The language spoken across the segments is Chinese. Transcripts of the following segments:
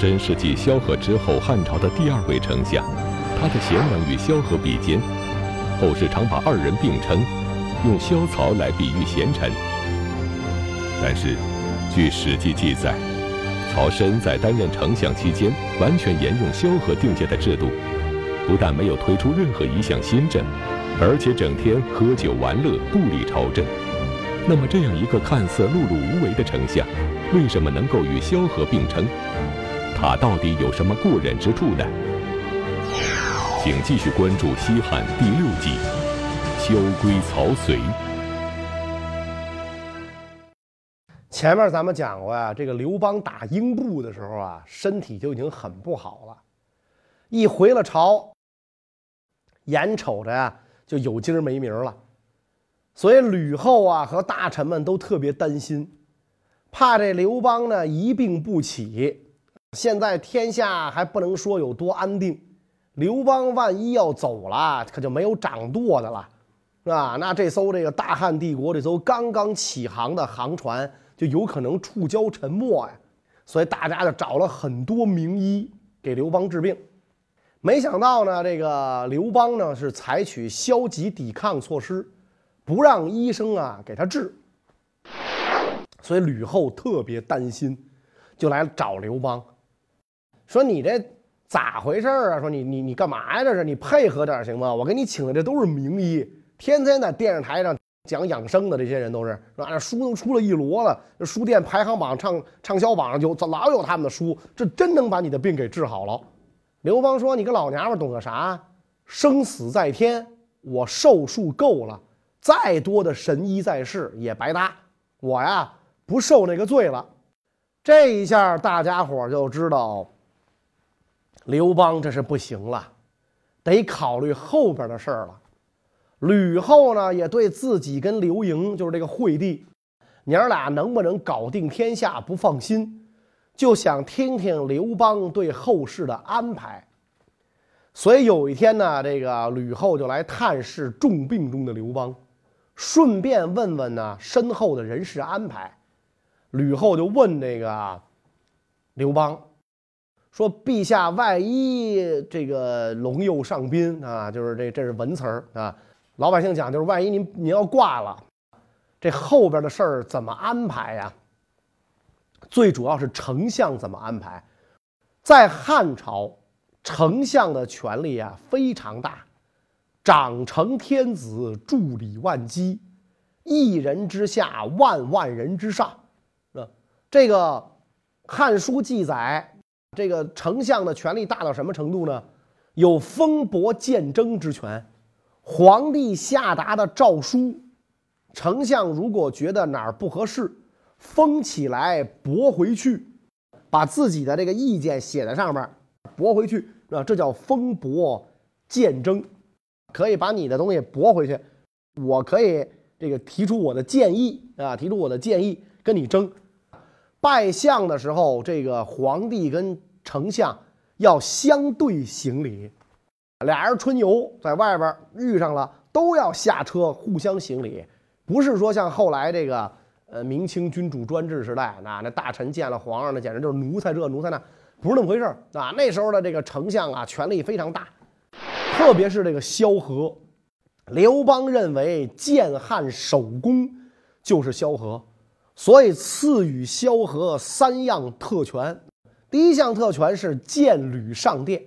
参是继萧何之后汉朝的第二位丞相，他的贤能与萧何比肩，后世常把二人并称，用萧曹来比喻贤臣。但是，据《史记》记载，曹参在担任丞相期间，完全沿用萧何定下的制度，不但没有推出任何一项新政，而且整天喝酒玩乐，不理朝政。那么，这样一个看似碌碌无为的丞相，为什么能够与萧何并称？他到底有什么过人之处呢？请继续关注《西汉》第六集《萧规曹随》。前面咱们讲过呀，这个刘邦打英布的时候啊，身体就已经很不好了。一回了朝，眼瞅着呀就有今儿没名了，所以吕后啊和大臣们都特别担心，怕这刘邦呢一病不起。现在天下还不能说有多安定，刘邦万一要走了，可就没有掌舵的了，是吧？那这艘这个大汉帝国这艘刚刚起航的航船。就有可能触礁沉没呀，所以大家就找了很多名医给刘邦治病。没想到呢，这个刘邦呢是采取消极抵抗措施，不让医生啊给他治。所以吕后特别担心，就来找刘邦，说：“你这咋回事啊？说你你你干嘛呀？这是你配合点行吗？我给你请的这都是名医，天天在电视台上。”讲养生的这些人都是是吧？书都出了一摞了，书店排行榜畅畅销榜上就老有他们的书，这真能把你的病给治好了。刘邦说：“你个老娘们懂个啥？生死在天，我寿数够了，再多的神医在世也白搭。我呀不受那个罪了。”这一下大家伙就知道刘邦这是不行了，得考虑后边的事儿了。吕后呢，也对自己跟刘盈，就是这个惠帝，娘俩能不能搞定天下不放心，就想听听刘邦对后事的安排。所以有一天呢，这个吕后就来探视重病中的刘邦，顺便问问呢身后的人事安排。吕后就问这个刘邦说：“陛下，万一这个龙佑上宾啊，就是这这是文词儿啊。”老百姓讲，就是万一您您要挂了，这后边的事儿怎么安排呀？最主要是丞相怎么安排？在汉朝，丞相的权力啊非常大，长成天子，助理万机，一人之下，万万人之上。这个《汉书》记载，这个丞相的权力大到什么程度呢？有封伯建征之权。皇帝下达的诏书，丞相如果觉得哪儿不合适，封起来驳回去，把自己的这个意见写在上面，驳回去啊，这叫封驳谏征，可以把你的东西驳回去，我可以这个提出我的建议啊，提出我的建议跟你争。拜相的时候，这个皇帝跟丞相要相对行礼。俩人春游在外边遇上了，都要下车互相行礼，不是说像后来这个呃明清君主专制时代，那那大臣见了皇上，那简直就是奴才这奴才那，不是那么回事啊。那时候的这个丞相啊，权力非常大，特别是这个萧何，刘邦认为建汉首功就是萧何，所以赐予萧何三样特权。第一项特权是建履上殿。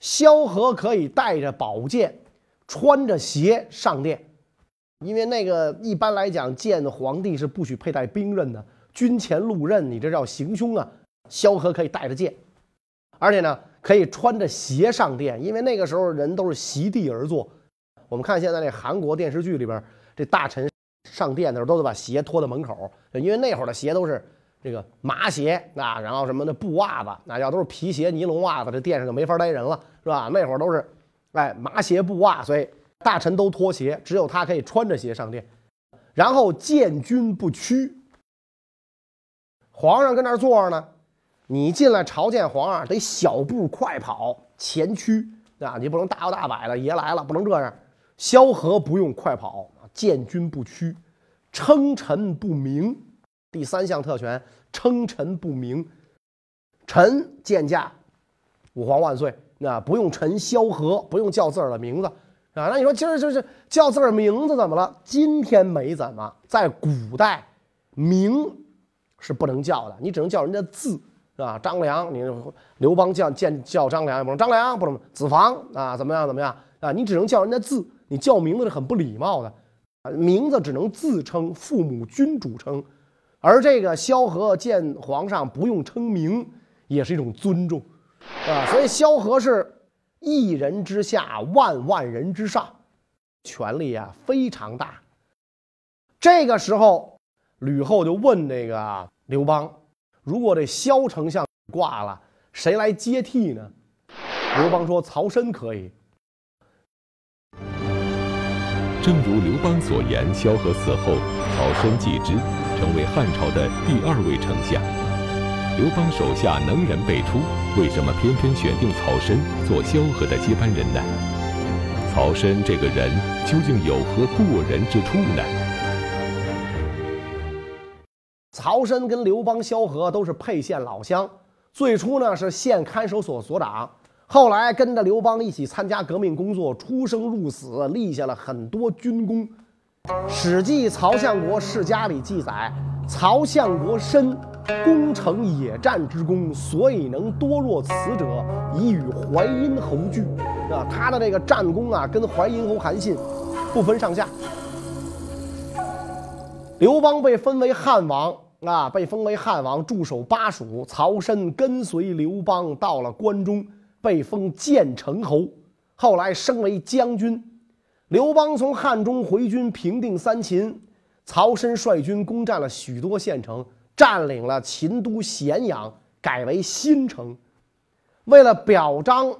萧何可以带着宝剑，穿着鞋上殿，因为那个一般来讲，见皇帝是不许佩戴兵刃的，军前路刃，你这叫行凶啊。萧何可以带着剑，而且呢，可以穿着鞋上殿，因为那个时候人都是席地而坐。我们看现在那韩国电视剧里边，这大臣上殿的时候都得把鞋脱到门口，因为那会儿的鞋都是。这个麻鞋啊，然后什么的布袜子，那要都是皮鞋、尼龙袜子，这殿上就没法待人了，是吧？那会儿都是，哎，麻鞋布袜，所以大臣都脱鞋，只有他可以穿着鞋上殿。然后见君不屈，皇上跟那儿坐着呢，你进来朝见皇上得小步快跑，前驱啊，你不能大摇大摆的，爷来了不能这样。萧何不用快跑，见君不屈，称臣不明。第三项特权，称臣不明，臣见驾，吾皇万岁。那不用臣萧何，不用叫自个儿的名字啊。那你说今儿就是叫自个儿名字怎么了？今天没怎么，在古代，名是不能叫的，你只能叫人家字啊。张良，你刘邦叫见叫张良也不能，张良不能，子房啊，怎么样怎么样啊？你只能叫人家字，你叫名字是很不礼貌的。名字只能自称，父母君主称，而这个萧何见皇上不用称名，也是一种尊重。啊，所以萧何是一人之下，万万人之上，权力啊非常大。这个时候，吕后就问这个刘邦：“如果这萧丞相挂了，谁来接替呢？”刘邦说：“曹参可以。”正如刘邦所言，萧何死后，曹参继之，成为汉朝的第二位丞相。刘邦手下能人辈出，为什么偏偏选定曹参做萧何的接班人呢？曹参这个人究竟有何过人之处呢？曹参跟刘邦、萧何都是沛县老乡，最初呢是县看守所所长，后来跟着刘邦一起参加革命工作，出生入死，立下了很多军功。《史记·曹相国世家》里记载，曹相国参。攻城野战之功，所以能多若此者，以与淮阴侯俱。啊，他的这个战功啊，跟淮阴侯韩信不分上下。刘邦被封为汉王啊，被封为汉王，驻守巴蜀。曹参跟随刘邦到了关中，被封建成侯，后来升为将军。刘邦从汉中回军，平定三秦。曹参率军攻占了许多县城。占领了秦都咸阳，改为新城。为了表彰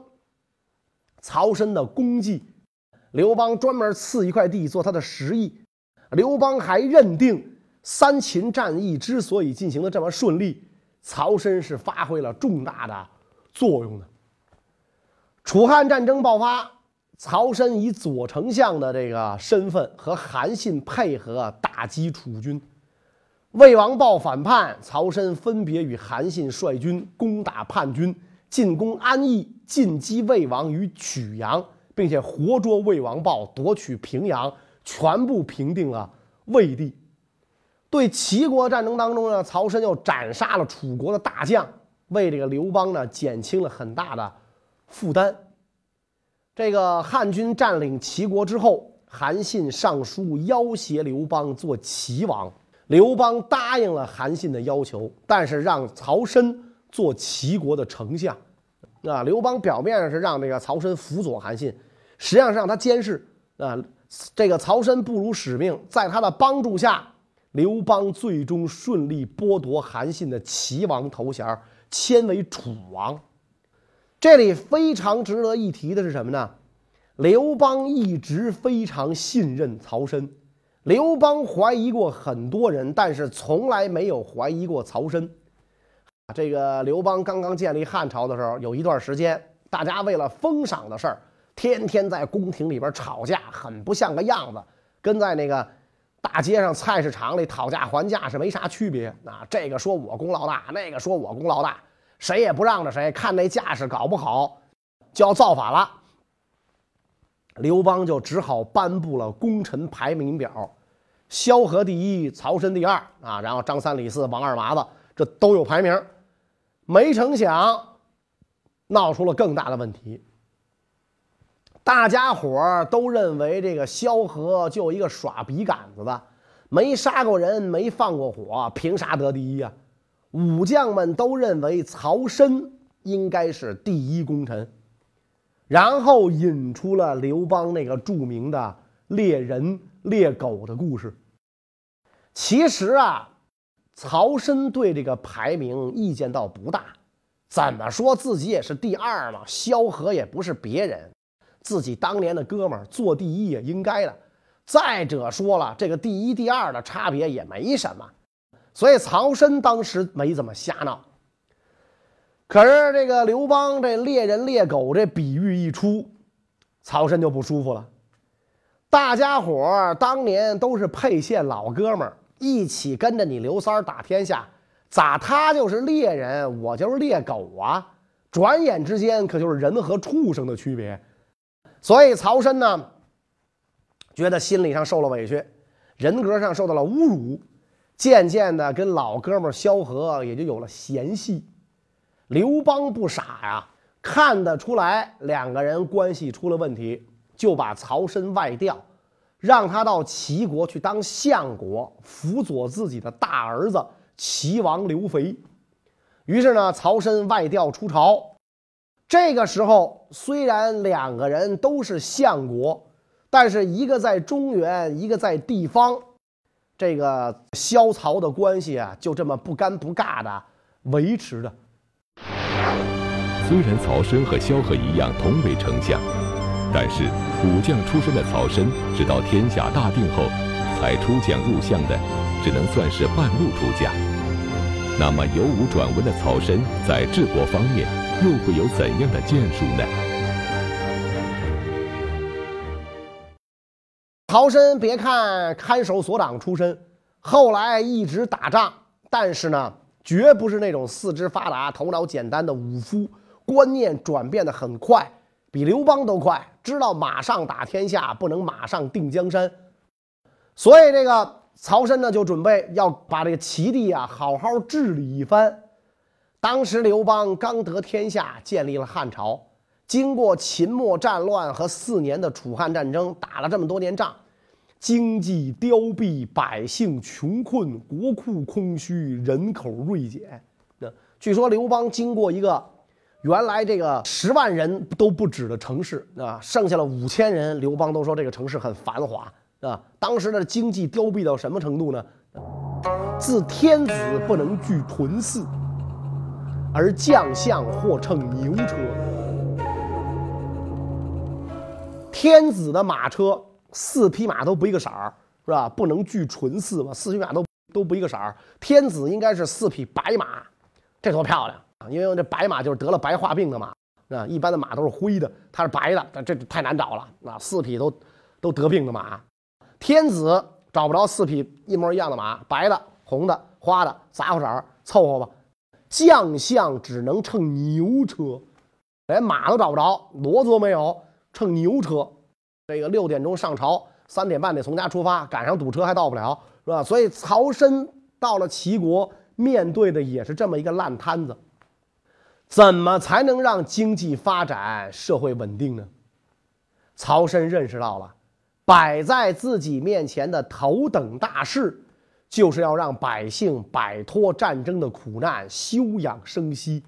曹参的功绩，刘邦专门赐一块地做他的食邑。刘邦还认定三秦战役之所以进行的这么顺利，曹参是发挥了重大的作用的。楚汉战争爆发，曹参以左丞相的这个身份和韩信配合打击楚军。魏王豹反叛，曹参分别与韩信率军攻打叛军，进攻安邑，进击魏王于曲阳，并且活捉魏王豹，夺取平阳，全部平定了魏地。对齐国战争当中呢，曹参又斩杀了楚国的大将，为这个刘邦呢减轻了很大的负担。这个汉军占领齐国之后，韩信上书要挟刘邦做齐王。刘邦答应了韩信的要求，但是让曹参做齐国的丞相。啊，刘邦表面上是让这个曹参辅佐韩信，实际上是让他监视。啊，这个曹参不辱使命，在他的帮助下，刘邦最终顺利剥夺韩信的齐王头衔，迁为楚王。这里非常值得一提的是什么呢？刘邦一直非常信任曹参。刘邦怀疑过很多人，但是从来没有怀疑过曹参。这个刘邦刚刚建立汉朝的时候，有一段时间，大家为了封赏的事儿，天天在宫廷里边吵架，很不像个样子，跟在那个大街上、菜市场里讨价还价是没啥区别。啊，这个说我功劳大，那个说我功劳大，谁也不让着谁，看那架势搞不好就要造反了。刘邦就只好颁布了功臣排名表，萧何第一，曹参第二啊，然后张三李四王二麻子这都有排名。没成想，闹出了更大的问题。大家伙儿都认为这个萧何就一个耍笔杆子的，没杀过人，没放过火，凭啥得第一啊？武将们都认为曹参应该是第一功臣。然后引出了刘邦那个著名的猎人猎狗的故事。其实啊，曹参对这个排名意见倒不大，怎么说自己也是第二嘛。萧何也不是别人，自己当年的哥们儿做第一也应该的。再者说了，这个第一第二的差别也没什么，所以曹参当时没怎么瞎闹。可是这个刘邦这猎人猎狗这比喻一出，曹参就不舒服了。大家伙当年都是沛县老哥们儿，一起跟着你刘三儿打天下，咋他就是猎人，我就是猎狗啊？转眼之间，可就是人和畜生的区别。所以曹参呢，觉得心理上受了委屈，人格上受到了侮辱，渐渐的跟老哥们萧何也就有了嫌隙。刘邦不傻呀，看得出来两个人关系出了问题，就把曹参外调，让他到齐国去当相国，辅佐自己的大儿子齐王刘肥。于是呢，曹参外调出朝。这个时候，虽然两个人都是相国，但是一个在中原，一个在地方，这个萧曹的关系啊，就这么不尴不尬的维持着。虽然曹参和萧何一样同为丞相，但是武将出身的曹参，直到天下大定后才出将入相的，只能算是半路出家。那么由武转文的曹参，在治国方面。又会有怎样的建树呢？曹参别看看守所长出身，后来一直打仗，但是呢，绝不是那种四肢发达、头脑简单的武夫，观念转变的很快，比刘邦都快，知道马上打天下，不能马上定江山。所以这个曹参呢，就准备要把这个齐地啊，好好治理一番。当时刘邦刚得天下，建立了汉朝。经过秦末战乱和四年的楚汉战争，打了这么多年仗，经济凋敝，百姓穷困，国库空虚，人口锐减。那据说刘邦经过一个原来这个十万人都不止的城市啊，剩下了五千人，刘邦都说这个城市很繁华啊。当时的经济凋敝到什么程度呢？自天子不能居屯饲。而将相或乘牛车，天子的马车四匹马都不一个色儿，是吧？不能聚纯四嘛，四匹马都都不一个色儿。天子应该是四匹白马，这多漂亮啊！因为这白马就是得了白化病的马啊，一般的马都是灰的，它是白的，这太难找了啊！四匹都都得病的马，天子找不着四匹一模一样的马，白的、红的、花的，杂货色儿，凑合吧。将相只能乘牛车，连马都找不着，骡子都没有，乘牛车。这个六点钟上朝，三点半得从家出发，赶上堵车还到不了，是吧？所以曹参到了齐国，面对的也是这么一个烂摊子。怎么才能让经济发展、社会稳定呢？曹参认识到了，摆在自己面前的头等大事。就是要让百姓摆脱战争的苦难，休养生息。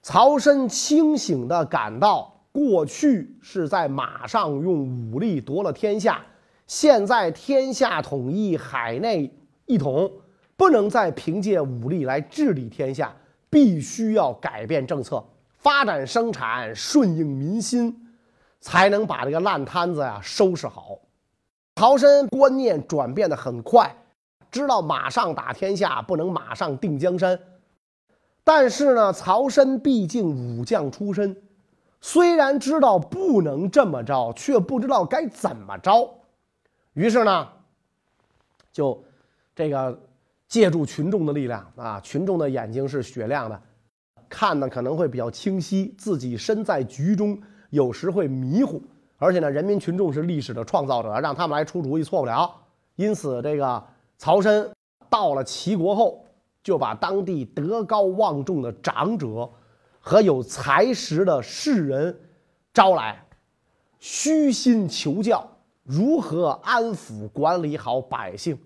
曹参清醒地感到，过去是在马上用武力夺了天下，现在天下统一，海内一统，不能再凭借武力来治理天下，必须要改变政策，发展生产，顺应民心，才能把这个烂摊子呀收拾好。曹参观念转变的很快。知道马上打天下不能马上定江山，但是呢，曹参毕竟武将出身，虽然知道不能这么着，却不知道该怎么着。于是呢，就这个借助群众的力量啊，群众的眼睛是雪亮的，看的可能会比较清晰。自己身在局中，有时会迷糊，而且呢，人民群众是历史的创造者，让他们来出主意错不了。因此，这个。曹参到了齐国后，就把当地德高望重的长者和有才识的士人招来，虚心求教如何安抚管理好百姓，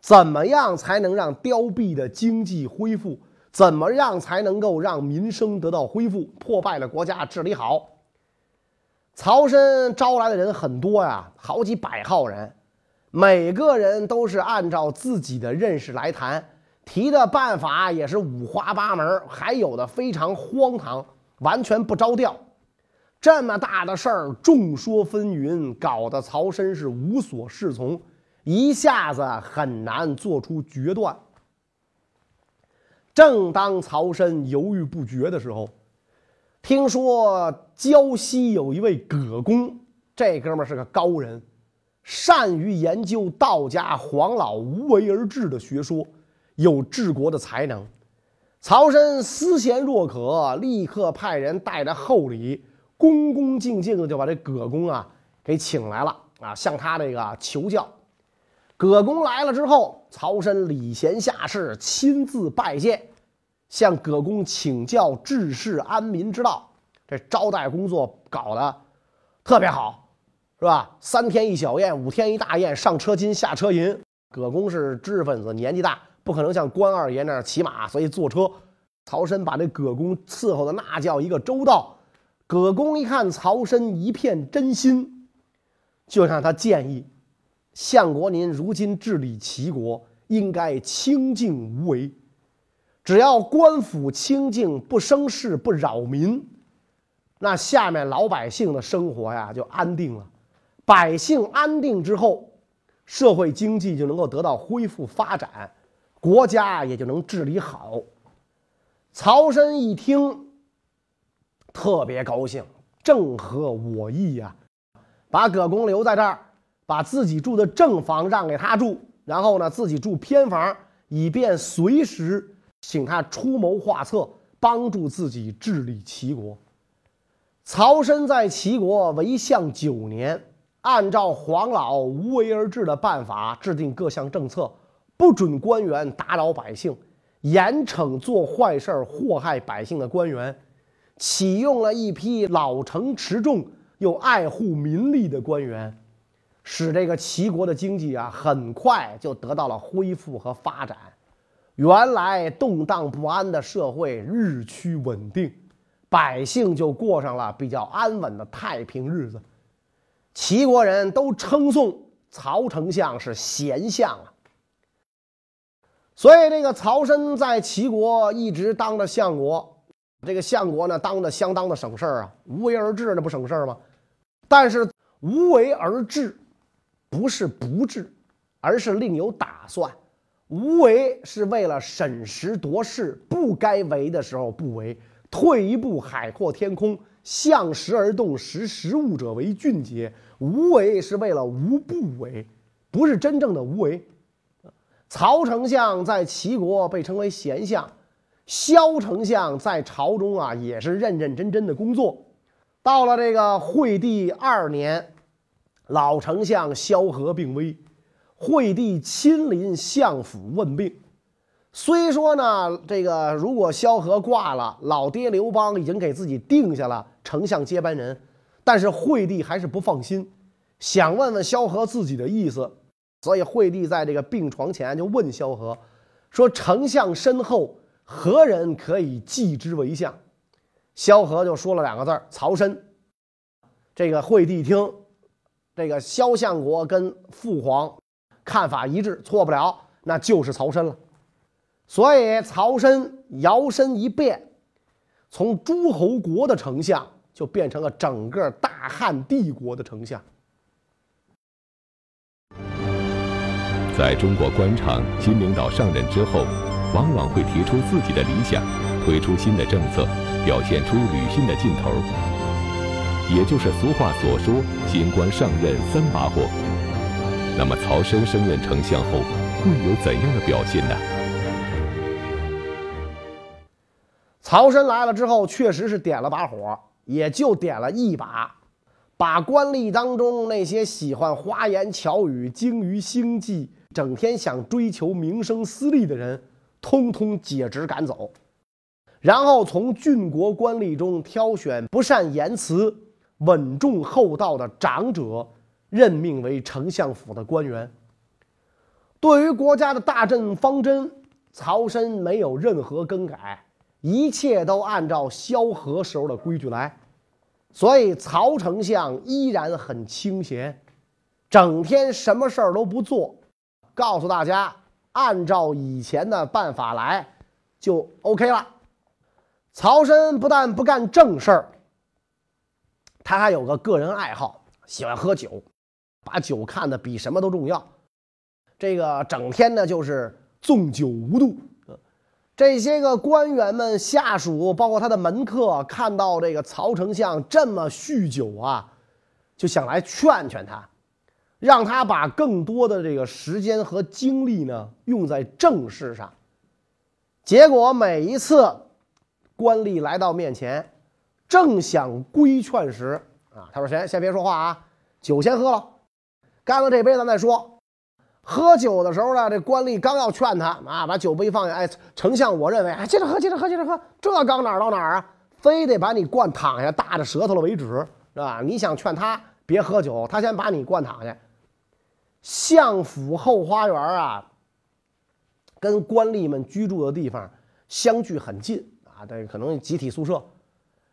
怎么样才能让凋敝的经济恢复，怎么样才能够让民生得到恢复，破败了国家治理好。曹参招来的人很多呀，好几百号人。每个人都是按照自己的认识来谈，提的办法也是五花八门，还有的非常荒唐，完全不着调。这么大的事儿，众说纷纭，搞得曹参是无所适从，一下子很难做出决断。正当曹参犹豫不决的时候，听说胶西有一位葛公，这哥们儿是个高人。善于研究道家黄老无为而治的学说，有治国的才能。曹参思贤若渴，立刻派人带着厚礼，恭恭敬敬的就把这葛公啊给请来了啊，向他这个求教。葛公来了之后，曹参礼贤下士，亲自拜见，向葛公请教治世安民之道。这招待工作搞得特别好，是吧？三天一小宴，五天一大宴，上车金，下车银。葛公是知识分子，年纪大。不可能像关二爷那样骑马，所以坐车。曹参把这葛公伺候的那叫一个周到。葛公一看曹参一片真心，就向他建议：相国您如今治理齐国，应该清静无为。只要官府清静，不生事，不扰民，那下面老百姓的生活呀就安定了。百姓安定之后，社会经济就能够得到恢复发展。国家也就能治理好。曹参一听，特别高兴，正合我意呀！把葛公留在这儿，把自己住的正房让给他住，然后呢，自己住偏房，以便随时请他出谋划策，帮助自己治理齐国。曹参在齐国为相九年，按照黄老无为而治的办法，制定各项政策。不准官员打扰百姓，严惩做坏事祸害百姓的官员，启用了一批老成持重又爱护民利的官员，使这个齐国的经济啊很快就得到了恢复和发展。原来动荡不安的社会日趋稳定，百姓就过上了比较安稳的太平日子。齐国人都称颂曹丞相是贤相啊。所以，这个曹参在齐国一直当着相国，这个相国呢，当的相当的省事儿啊，无为而治，那不省事儿吗？但是，无为而治，不是不治，而是另有打算。无为是为了审时度势，不该为的时候不为，退一步海阔天空，向时而动，识时务者为俊杰。无为是为了无不为，不是真正的无为。曹丞相在齐国被称为贤相，萧丞相在朝中啊也是认认真真的工作。到了这个惠帝二年，老丞相萧何病危，惠帝亲临相府问病。虽说呢，这个如果萧何挂了，老爹刘邦已经给自己定下了丞相接班人，但是惠帝还是不放心，想问问萧何自己的意思。所以，惠帝在这个病床前就问萧何说：“丞相身后何人可以继之为相？”萧何就说了两个字：“曹参。”这个惠帝听，这个萧相国跟父皇看法一致，错不了，那就是曹参了。所以，曹参摇身一变，从诸侯国的丞相就变成了整个大汉帝国的丞相。在中国官场，新领导上任之后，往往会提出自己的理想，推出新的政策，表现出履新的劲头。也就是俗话所说“新官上任三把火”。那么，曹参升任丞相后，会有怎样的表现呢？曹参来了之后，确实是点了把火，也就点了一把，把官吏当中那些喜欢花言巧语、精于心计。整天想追求名声私利的人，通通解职赶走，然后从郡国官吏中挑选不善言辞、稳重厚道的长者，任命为丞相府的官员。对于国家的大政方针，曹参没有任何更改，一切都按照萧何时候的规矩来，所以曹丞相依然很清闲，整天什么事儿都不做。告诉大家，按照以前的办法来，就 OK 了。曹参不但不干正事儿，他还有个个人爱好，喜欢喝酒，把酒看得比什么都重要。这个整天呢就是纵酒无度。这些个官员们、下属，包括他的门客，看到这个曹丞相这么酗酒啊，就想来劝劝他。让他把更多的这个时间和精力呢用在正事上，结果每一次官吏来到面前，正想规劝时，啊，他说：“先先别说话啊，酒先喝了，干了这杯咱再说。”喝酒的时候呢，这官吏刚要劝他啊，把酒杯放下，哎，丞相，我认为，哎，接着喝，接着喝，接着喝，这刚哪儿到哪儿啊？非得把你灌躺下，大着舌头了为止，是吧？你想劝他别喝酒，他先把你灌躺下。相府后花园啊，跟官吏们居住的地方相距很近啊，这可能集体宿舍。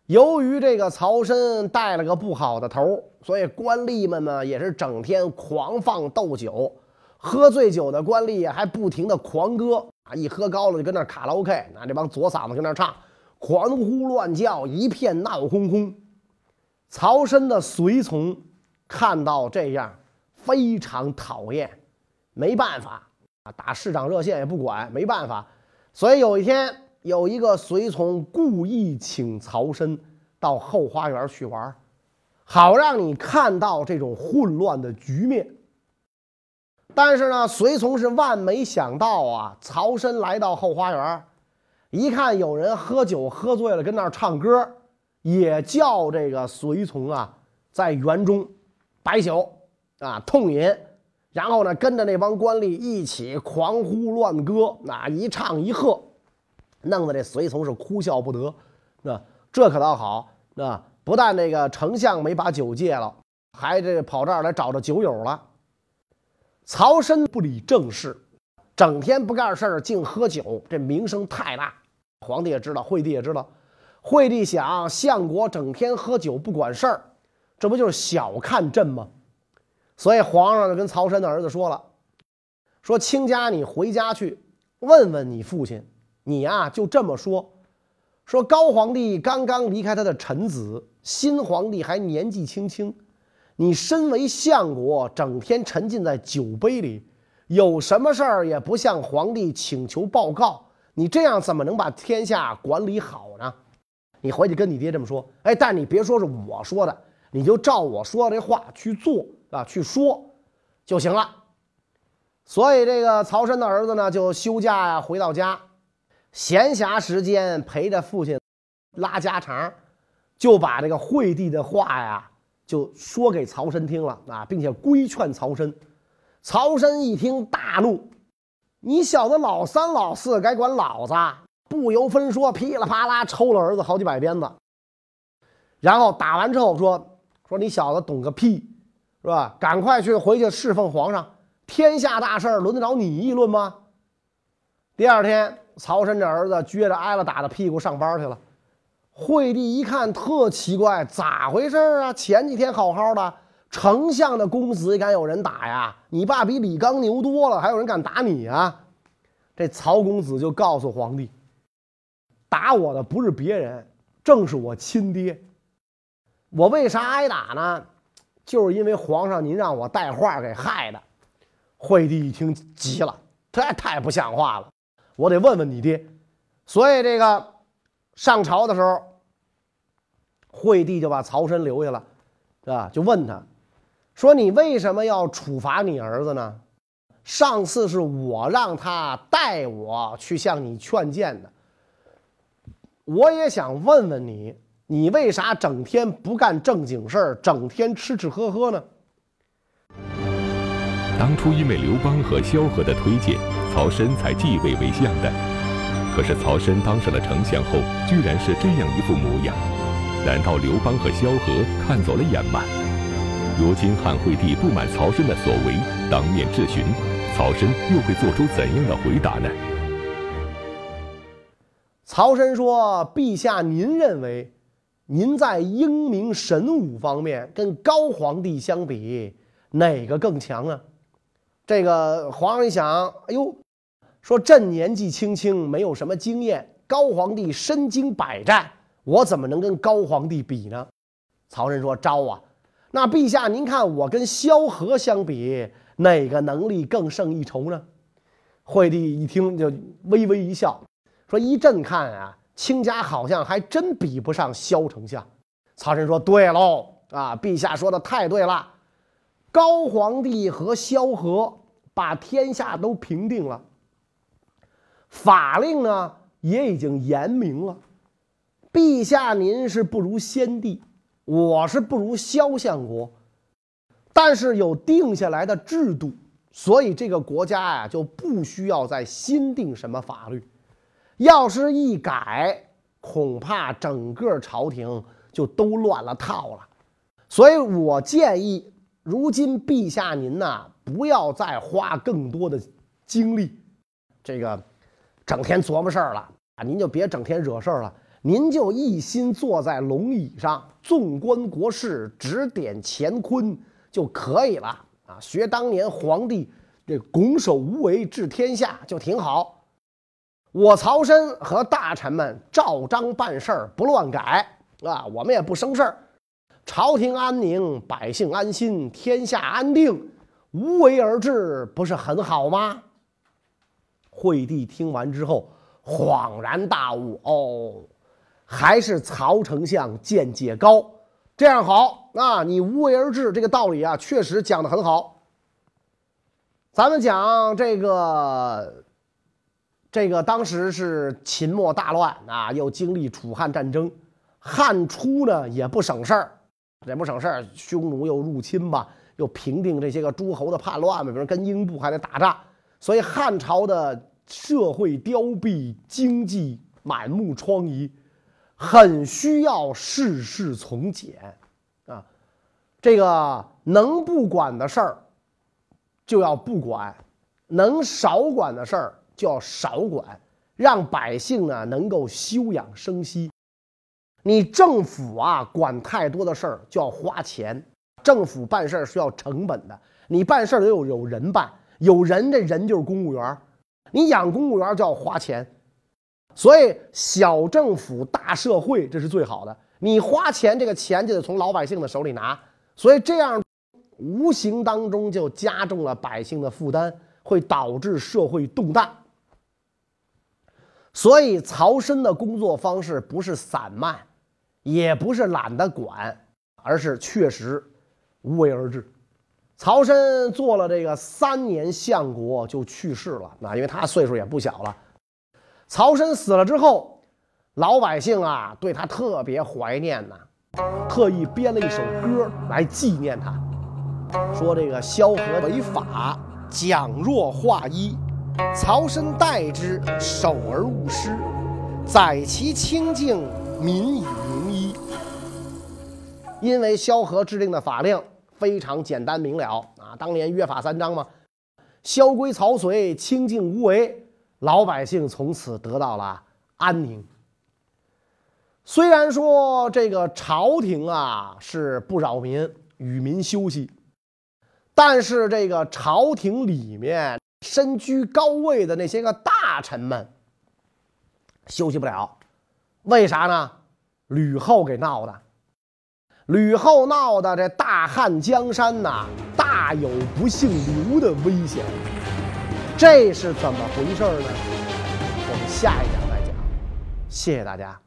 由于这个曹参带了个不好的头，所以官吏们呢也是整天狂放斗酒。喝醉酒的官吏还不停的狂歌啊，一喝高了就跟那卡拉 OK，拿这帮左嗓子跟那唱，狂呼乱叫，一片闹哄哄。曹参的随从看到这样，非常讨厌，没办法啊，打市长热线也不管，没办法。所以有一天，有一个随从故意请曹参到后花园去玩，好让你看到这种混乱的局面。但是呢，随从是万没想到啊！曹参来到后花园，一看有人喝酒喝醉了，跟那儿唱歌，也叫这个随从啊，在园中摆酒啊，痛饮，然后呢，跟着那帮官吏一起狂呼乱歌，那一唱一和，弄得这随从是哭笑不得。那这可倒好，那不但这个丞相没把酒戒了，还这跑这儿来找着酒友了。曹参不理政事，整天不干事儿，净喝酒，这名声太大。皇帝也知道，惠帝也知道。惠帝想，相国整天喝酒不管事儿，这不就是小看朕吗？所以皇上就跟曹参的儿子说了：“说卿家，你回家去问问你父亲，你呀就这么说，说高皇帝刚刚离开他的臣子，新皇帝还年纪轻轻。”你身为相国，整天沉浸在酒杯里，有什么事儿也不向皇帝请求报告，你这样怎么能把天下管理好呢？你回去跟你爹这么说，哎，但你别说是我说的，你就照我说的这话去做啊，去说就行了。所以这个曹参的儿子呢，就休假呀，回到家，闲暇时间陪着父亲拉家常，就把这个惠帝的话呀。就说给曹参听了啊，并且规劝曹参。曹参一听大怒：“你小子老三老四该管老子，不由分说，噼里啪啦抽了儿子好几百鞭子。然后打完之后说：说你小子懂个屁，是吧？赶快去回去侍奉皇上，天下大事轮得着你议论吗？”第二天，曹参这儿子撅着挨了打的屁股上班去了。惠帝一看特奇怪，咋回事啊？前几天好好的，丞相的公子也敢有人打呀？你爸比李刚牛多了，还有人敢打你啊？这曹公子就告诉皇帝，打我的不是别人，正是我亲爹。我为啥挨打呢？就是因为皇上您让我带话给害的。惠帝一听急了，这太不像话了，我得问问你爹。所以这个上朝的时候。惠帝就把曹参留下了，啊，就问他，说你为什么要处罚你儿子呢？上次是我让他带我去向你劝谏的，我也想问问你，你为啥整天不干正经事儿，整天吃吃喝喝呢？当初因为刘邦和萧何的推荐，曹参才继位为相的。可是曹参当上了丞相后，居然是这样一副模样。难道刘邦和萧何看走了眼吗？如今汉惠帝不满曹参的所为，当面质询，曹参又会做出怎样的回答呢？曹参说：“陛下，您认为，您在英明神武方面跟高皇帝相比，哪个更强啊？”这个皇上一想，哎呦，说朕年纪轻轻，没有什么经验，高皇帝身经百战。我怎么能跟高皇帝比呢？曹参说：“招啊！那陛下，您看我跟萧何相比，哪个能力更胜一筹呢？”惠帝一听就微微一笑，说：“依朕看啊，卿家好像还真比不上萧丞相。”曹参说：“对喽，啊，陛下说的太对了。高皇帝和萧何把天下都平定了，法令呢？”也已经严明了，陛下您是不如先帝，我是不如萧相国，但是有定下来的制度，所以这个国家呀就不需要再新定什么法律。要是一改，恐怕整个朝廷就都乱了套了。所以我建议，如今陛下您呐，不要再花更多的精力，这个整天琢磨事儿了啊！您就别整天惹事儿了，您就一心坐在龙椅上，纵观国事，指点乾坤就可以了啊！学当年皇帝这拱手无为治天下就挺好。我曹参和大臣们照章办事儿，不乱改啊，我们也不生事儿。朝廷安宁，百姓安心，天下安定，无为而治，不是很好吗？惠帝听完之后恍然大悟：哦，还是曹丞相见解高，这样好啊！你无为而治这个道理啊，确实讲的很好。咱们讲这个，这个当时是秦末大乱啊，又经历楚汉战争，汉初呢也不省事儿。也不省事儿，匈奴又入侵吧，又平定这些个诸侯的叛乱吧，比如跟英布还得打仗，所以汉朝的社会凋敝，经济满目疮痍，很需要事事从简啊。这个能不管的事儿就要不管，能少管的事儿就要少管，让百姓呢能够休养生息。你政府啊，管太多的事儿就要花钱。政府办事儿是要成本的，你办事儿得有有人办，有人这人就是公务员你养公务员就要花钱，所以小政府大社会这是最好的。你花钱，这个钱就得从老百姓的手里拿，所以这样无形当中就加重了百姓的负担，会导致社会动荡。所以曹参的工作方式不是散漫。也不是懒得管，而是确实无为而治。曹参做了这个三年相国就去世了，那因为他岁数也不小了。曹参死了之后，老百姓啊对他特别怀念呐，特意编了一首歌来纪念他，说这个萧何违法，讲若化一，曹参代之，守而勿失，载其清净，民以明。因为萧何制定的法令非常简单明了啊，当年约法三章嘛，萧规曹随，清净无为，老百姓从此得到了安宁。虽然说这个朝廷啊是不扰民，与民休息，但是这个朝廷里面身居高位的那些个大臣们休息不了，为啥呢？吕后给闹的。吕后闹的这大汉江山呐，大有不姓刘的危险。这是怎么回事呢？我们下一讲再讲。谢谢大家。